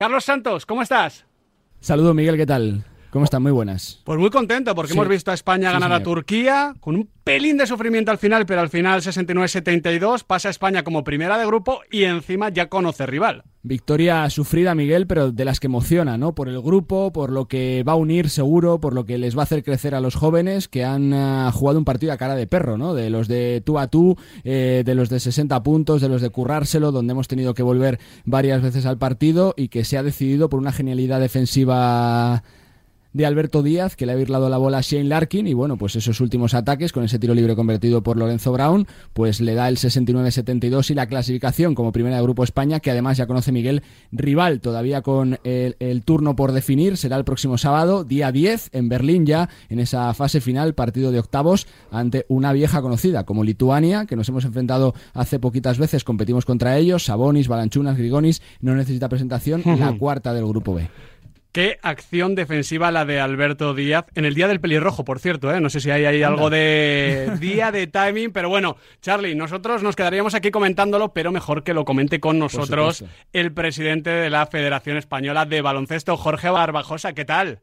Carlos Santos, ¿cómo estás? Saludos, Miguel, ¿qué tal? ¿Cómo están? Muy buenas. Pues muy contento porque Sí. hemos visto a España Sí, ganar a. Turquía con un pelín de sufrimiento al final, pero al final 69-72 pasa a España como primera de grupo y encima ya conoce rival. Victoria sufrida, Miguel, pero de las que emociona, ¿no? Por el grupo, por lo que va a unir seguro, por lo que les va a hacer crecer a los jóvenes que han ah, jugado un partido a cara de perro, ¿no? De los de tú a tú, eh, de los de 60 puntos, de los de currárselo, donde hemos tenido que volver varias veces al partido y que se ha decidido por una genialidad defensiva de Alberto Díaz, que le ha birlado la bola a Shane Larkin y bueno, pues esos últimos ataques con ese tiro libre convertido por Lorenzo Brown, pues le da el 69-72 y la clasificación como primera de Grupo España, que además ya conoce Miguel, rival todavía con el, el turno por definir, será el próximo sábado, día 10, en Berlín ya, en esa fase final, partido de octavos, ante una vieja conocida como Lituania, que nos hemos enfrentado hace poquitas veces, competimos contra ellos, Sabonis, Balanchunas, Grigonis, no necesita presentación, la cuarta del Grupo B. Qué acción defensiva la de Alberto Díaz en el día del pelirrojo, por cierto, ¿eh? No sé si hay ahí algo de día de timing, pero bueno, Charlie, nosotros nos quedaríamos aquí comentándolo, pero mejor que lo comente con nosotros el presidente de la Federación Española de Baloncesto, Jorge Barbajosa. ¿Qué tal?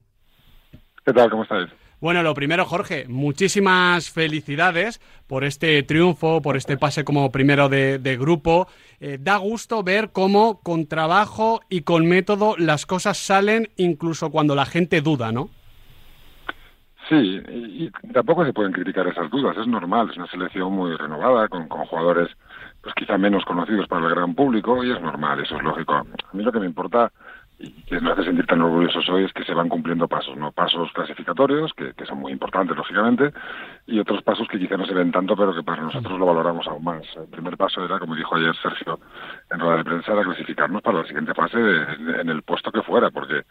¿Qué tal? ¿Cómo estáis? Bueno, lo primero, Jorge, muchísimas felicidades por este triunfo, por este pase como primero de, grupo. Eh, da gusto ver cómo con trabajo y con método las cosas salen incluso cuando la gente duda, ¿no? Sí, y tampoco se pueden criticar esas dudas, es normal, es una selección muy renovada, con, con jugadores pues quizá menos conocidos para el gran público, y es normal, eso es lógico. A mí lo que me importa y que me hace sentir tan orgullosos hoy es que se van cumpliendo pasos, ¿no? Pasos clasificatorios, que, que son muy importantes, lógicamente, y otros pasos que quizá no se ven tanto, pero que para nosotros lo valoramos aún más. El primer paso era, como dijo ayer Sergio en rueda de prensa, era clasificarnos para la siguiente fase de- en el puesto que fuera, porque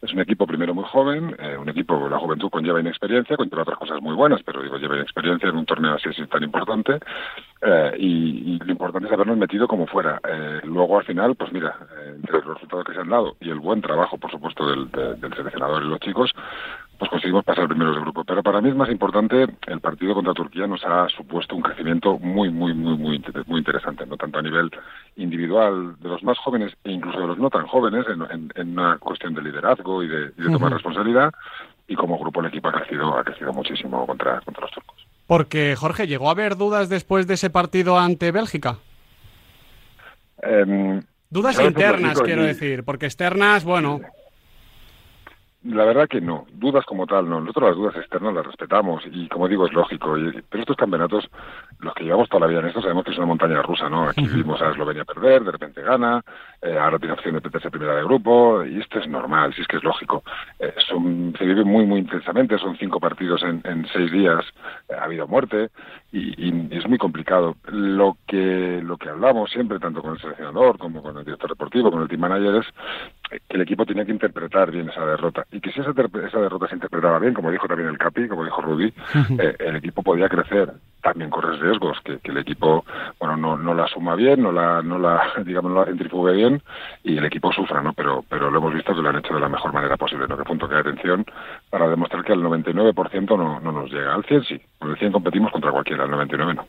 es un equipo primero muy joven, eh, un equipo, la juventud conlleva inexperiencia, conlleva otras cosas muy buenas, pero digo, lleva inexperiencia en un torneo así, así tan importante, eh, y, y lo importante es habernos metido como fuera. Eh, luego, al final, pues mira, eh, entre los resultados que se han dado y el buen trabajo, por supuesto, del, de- del seleccionador y los chicos, pues conseguimos pasar primeros de grupo. Pero para mí es más importante, el partido contra Turquía nos ha supuesto un crecimiento muy, muy, muy, muy, muy interesante, no tanto a nivel individual de los más jóvenes e incluso de los no tan jóvenes, en, en- en una cuestión de liderazgo y de, y de tomar responsabilidad, y como grupo el equipo ha crecido, ha crecido muchísimo contra, contra los turcos. Porque, Jorge, ¿llegó a haber dudas después de ese partido ante Bélgica? Em, Dudas internas, quiero y- decir, porque externas, bueno, La verdad que no, dudas como tal no. Nosotros las dudas externas las respetamos y como digo es lógico. Y- pero estos campeonatos, los que llevamos toda la vida en esto, sabemos que es una montaña rusa, ¿no? Aquí vimos a Eslovenia perder, de repente gana, eh, ahora tiene opción de meterse primera de grupo y esto es normal, sí es que es lógico. Eh, son, se vive muy, muy intensamente, son cinco partidos en, en seis días, eh, ha habido muerte y, y es muy complicado. Lo que, lo que hablamos siempre, tanto con el seleccionador como con el director deportivo, con el team manager, es que el equipo tenía que interpretar bien esa derrota y que si esa, esa derrota se interpretaba bien, como dijo también el Capi, como dijo Rudy, eh, el equipo podía crecer. También corres riesgos, que, que el equipo bueno no, no la suma bien, no la, no la digamos no la centrifugue bien y el equipo sufra, ¿no? Pero, pero lo hemos visto que lo han hecho de la mejor manera posible, ¿no? Que punto que hay atención para demostrar que al 99% no, no nos llega. Al 100 sí, con el 100 competimos contra cualquiera, al 99 no.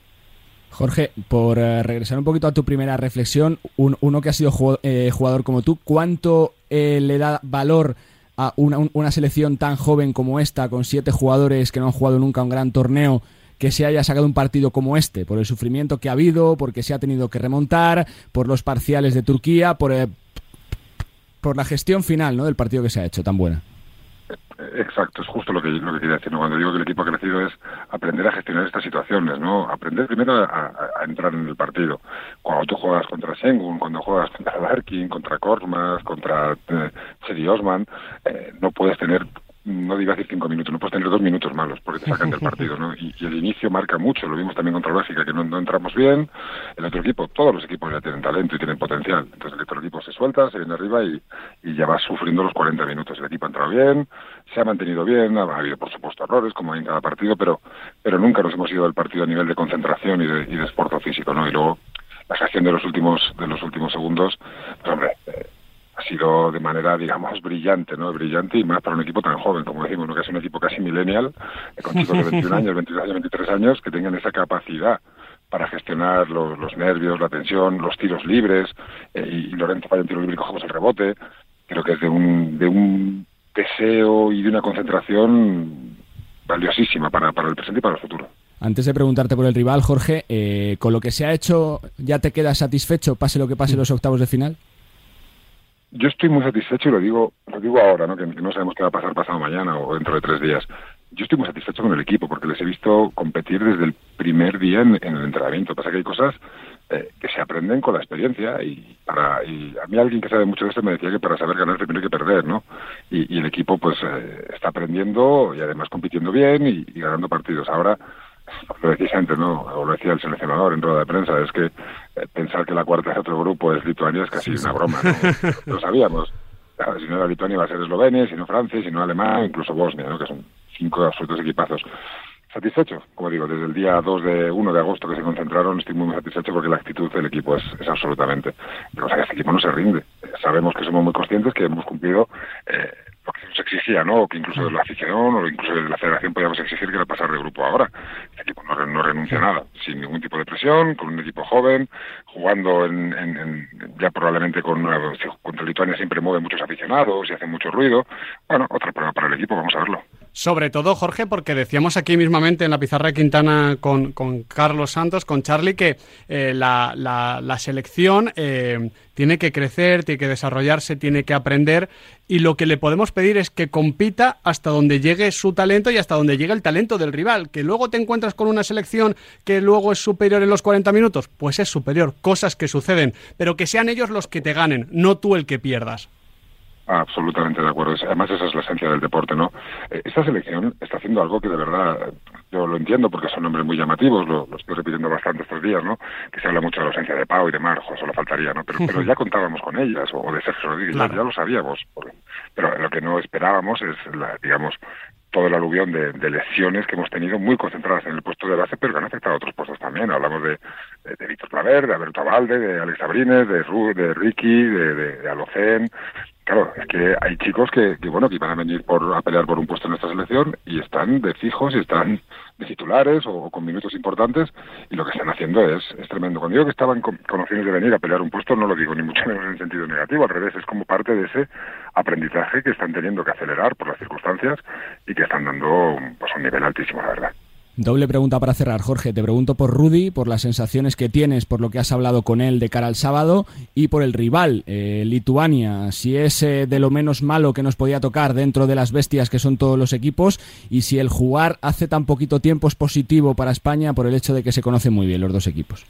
Jorge, por eh, regresar un poquito a tu primera reflexión, un- uno que ha sido ju- eh, jugador como tú, ¿cuánto eh, le da valor a una, un- una selección tan joven como esta, con siete jugadores que no han jugado nunca un gran torneo, que se haya sacado un partido como este, por el sufrimiento que ha habido, porque se ha tenido que remontar, por los parciales de Turquía, por, eh, por la gestión final ¿no? del partido que se ha hecho tan buena? Exacto, es justo lo que, lo que quería decir. ¿no? Cuando digo que el equipo ha crecido es aprender a gestionar estas situaciones, ¿no? Aprender primero a, entrar en el partido. Cuando tú juegas contra Sengun, cuando juegas contra Larkin, contra Korkmaz, contra eh, Seri Osman, eh, no puedes tener no digo decir cinco minutos, no puedes tener dos minutos malos porque te sacan del partido, ¿no? Y, y el inicio marca mucho, lo vimos también contra Bélgica, que no, no entramos bien, el otro equipo, todos los equipos ya tienen talento y tienen potencial, entonces el otro equipo se suelta, se viene arriba y, y ya va sufriendo los 40 minutos, el equipo ha entrado bien, se ha mantenido bien, ha, ha habido por supuesto errores, como hay en cada partido, pero, pero nunca nos hemos ido del partido a nivel de concentración y de, y de esfuerzo físico, ¿no? Y luego la gestión de los últimos, de los últimos segundos, pues hombre, eh, ha sido de manera, digamos, brillante, ¿no? Brillante y más para un equipo tan joven, como decimos, ¿no? Que es un equipo casi millennial, con chicos de 21 años, 22 años, 23 años, que tengan esa capacidad para gestionar los, los nervios, la tensión, los tiros libres, eh, y, Lorenzo falla un tiro libre y cogemos el rebote, creo que es de un, de un deseo y de una concentración valiosísima para, para el presente y para el futuro. Antes de preguntarte por el rival, Jorge, eh, ¿con lo que se ha hecho ya te quedas satisfecho, pase lo que pase los octavos de final? Yo estoy muy satisfecho y lo digo, lo digo ahora, ¿no? Que, no sabemos qué va a pasar pasado mañana o dentro de tres días. Yo estoy muy satisfecho con el equipo porque les he visto competir desde el primer día en, el entrenamiento. Pasa que hay cosas eh, que se aprenden con la experiencia y para y a mí alguien que sabe mucho de esto me decía que para saber ganar primero hay que perder, ¿no? Y, el equipo pues eh, está aprendiendo y además compitiendo bien y, y ganando partidos. Ahora lo decís antes, ¿no? O lo decía el seleccionador en rueda de prensa, es que eh, pensar que la cuarta de otro grupo es Lituania es casi una broma, ¿no? lo sabíamos. si no era Lituania iba a ser Eslovenia, si no Francia, si no Alemania, incluso Bosnia, ¿no? Que son cinco absolutos equipazos. Satisfecho, como digo, desde el día 2 de 1 de agosto que se concentraron, estoy muy, satisfecho porque la actitud del equipo es, es absolutamente. Pero o sea, este equipo no se rinde. Sabemos que somos muy conscientes que hemos cumplido eh, lo que nos exigía, ¿no? O que incluso de la afición o incluso de la federación podíamos exigir que era pasar de grupo ahora. El equipo no, renuncia a nada, sin ningún tipo de presión, con un equipo joven, jugando en, en, ya probablemente con contra Lituania siempre mueve muchos aficionados y hace mucho ruido. Bueno, otra prueba para el equipo, vamos a verlo. Sobre todo, Jorge, porque decíamos aquí mismamente en la pizarra de Quintana con, con Carlos Santos, con Charlie, que eh, la, la, la, selección eh, tiene que crecer, tiene que desarrollarse, tiene que aprender y lo que le podemos pedir es que compita hasta donde llegue su talento y hasta donde llegue el talento del rival. Que luego te encuentras con una selección que luego es superior en los 40 minutos, pues es superior, cosas que suceden, pero que sean ellos los que te ganen, no tú el que pierdas. Absolutamente de acuerdo. Además, esa es la esencia del deporte, ¿no? Eh, esta selección está haciendo algo que de verdad yo lo entiendo porque son nombres muy llamativos, lo, estoy repitiendo bastante estos días, ¿no? Que se habla mucho de la ausencia de Pau y de Marjo, solo faltaría, ¿no? Pero, pero ya contábamos con ellas, o de Sergio Rodríguez, ya, lo sabíamos. Pero lo que no esperábamos es, la, digamos, todo el aluvión de, lesiones que hemos tenido muy concentradas en el puesto de base, pero que han afectado a otros puestos también. Hablamos de, de, Víctor Claver, de Alberto Abalde, de Alex Abrines, de, Ru, de Ricky, de, de, Alocen, Claro, es que hay chicos que, que, bueno que van a venir por a pelear por un puesto en esta selección y están de fijos y están de titulares o, con minutos importantes y lo que están haciendo es, tremendo. Cuando digo que estaban con, con, opciones de venir a pelear un puesto no lo digo ni mucho menos en sentido negativo, al revés, es como parte de ese aprendizaje que están teniendo que acelerar por las circunstancias y que están dando pues un nivel altísimo, la verdad. Doble pregunta para cerrar, Jorge. Te pregunto por Rudy, por las sensaciones que tienes, por lo que has hablado con él de cara al sábado y por el rival, eh, Lituania. Si es eh, de lo menos malo que nos podía tocar dentro de las bestias que son todos los equipos y si el jugar hace tan poquito tiempo es positivo para España por el hecho de que se conocen muy bien los dos equipos.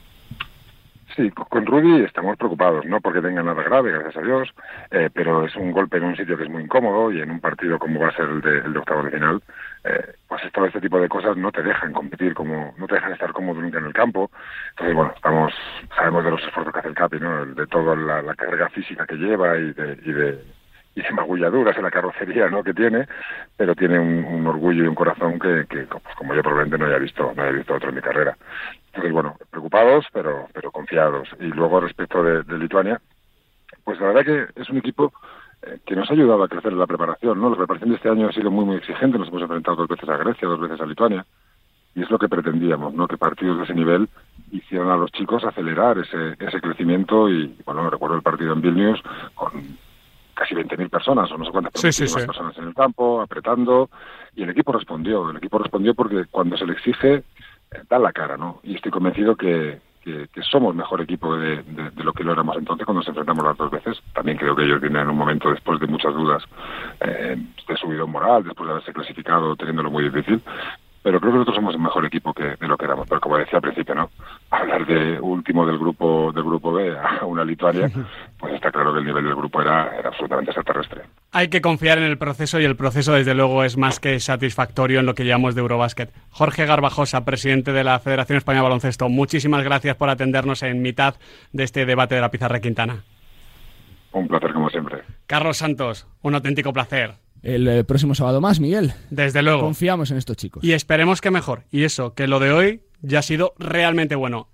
Sí, con Rudy estamos preocupados, no porque tenga nada grave, gracias a Dios, eh, pero es un golpe en un sitio que es muy incómodo y en un partido como va a ser el de, octavo de final, eh, pues todo este tipo de cosas no te dejan competir, como no te dejan estar cómodo nunca en el campo. Entonces, bueno, estamos sabemos de los esfuerzos que hace el Capi, ¿no? De toda la, carga física que lleva y de, y de y de magulladuras en la carrocería ¿no? que tiene, pero tiene un, orgullo y un corazón que, que pues, como yo probablemente no haya visto no haya visto otro en mi carrera. Entonces, bueno, preocupados, pero pero confiados. Y luego respecto de, Lituania, pues la verdad que es un equipo eh, que nos ha ayudado a crecer en la preparación, ¿no? La preparación de este año ha sido muy, muy exigente, nos hemos enfrentado dos veces a Grecia, dos veces a Lituania, y es lo que pretendíamos, ¿no? Que partidos de ese nivel hicieran a los chicos acelerar ese, ese crecimiento y, bueno, recuerdo el partido en Vilnius con casi 20.000 personas o no sé cuántas personas en el campo, apretando, y el equipo respondió. El equipo respondió porque cuando se le exige, da la cara, ¿no? Y estoy convencido que, somos mejor equipo de, lo que lo éramos entonces cuando nos enfrentamos las dos veces. También creo que ellos vienen en un momento después de muchas dudas eh, de subido moral, después de haberse clasificado, teniéndolo muy difícil pero creo que nosotros somos el mejor equipo que de lo que éramos. Pero como decía al principio, ¿no? Hablar de último del grupo del grupo B a una Lituania, pues está claro que el nivel del grupo era, era absolutamente extraterrestre. Hay que confiar en el proceso y el proceso, desde luego, es más que satisfactorio en lo que llamamos de Eurobásquet. Jorge Garbajosa, presidente de la Federación Española de Baloncesto, muchísimas gracias por atendernos en mitad de este debate de la Pizarra Quintana. Un placer, como siempre. Carlos Santos, un auténtico placer el eh, próximo sábado más, Miguel. Desde luego. Confiamos en estos chicos. Y esperemos que mejor. Y eso, que lo de hoy ya ha sido realmente bueno.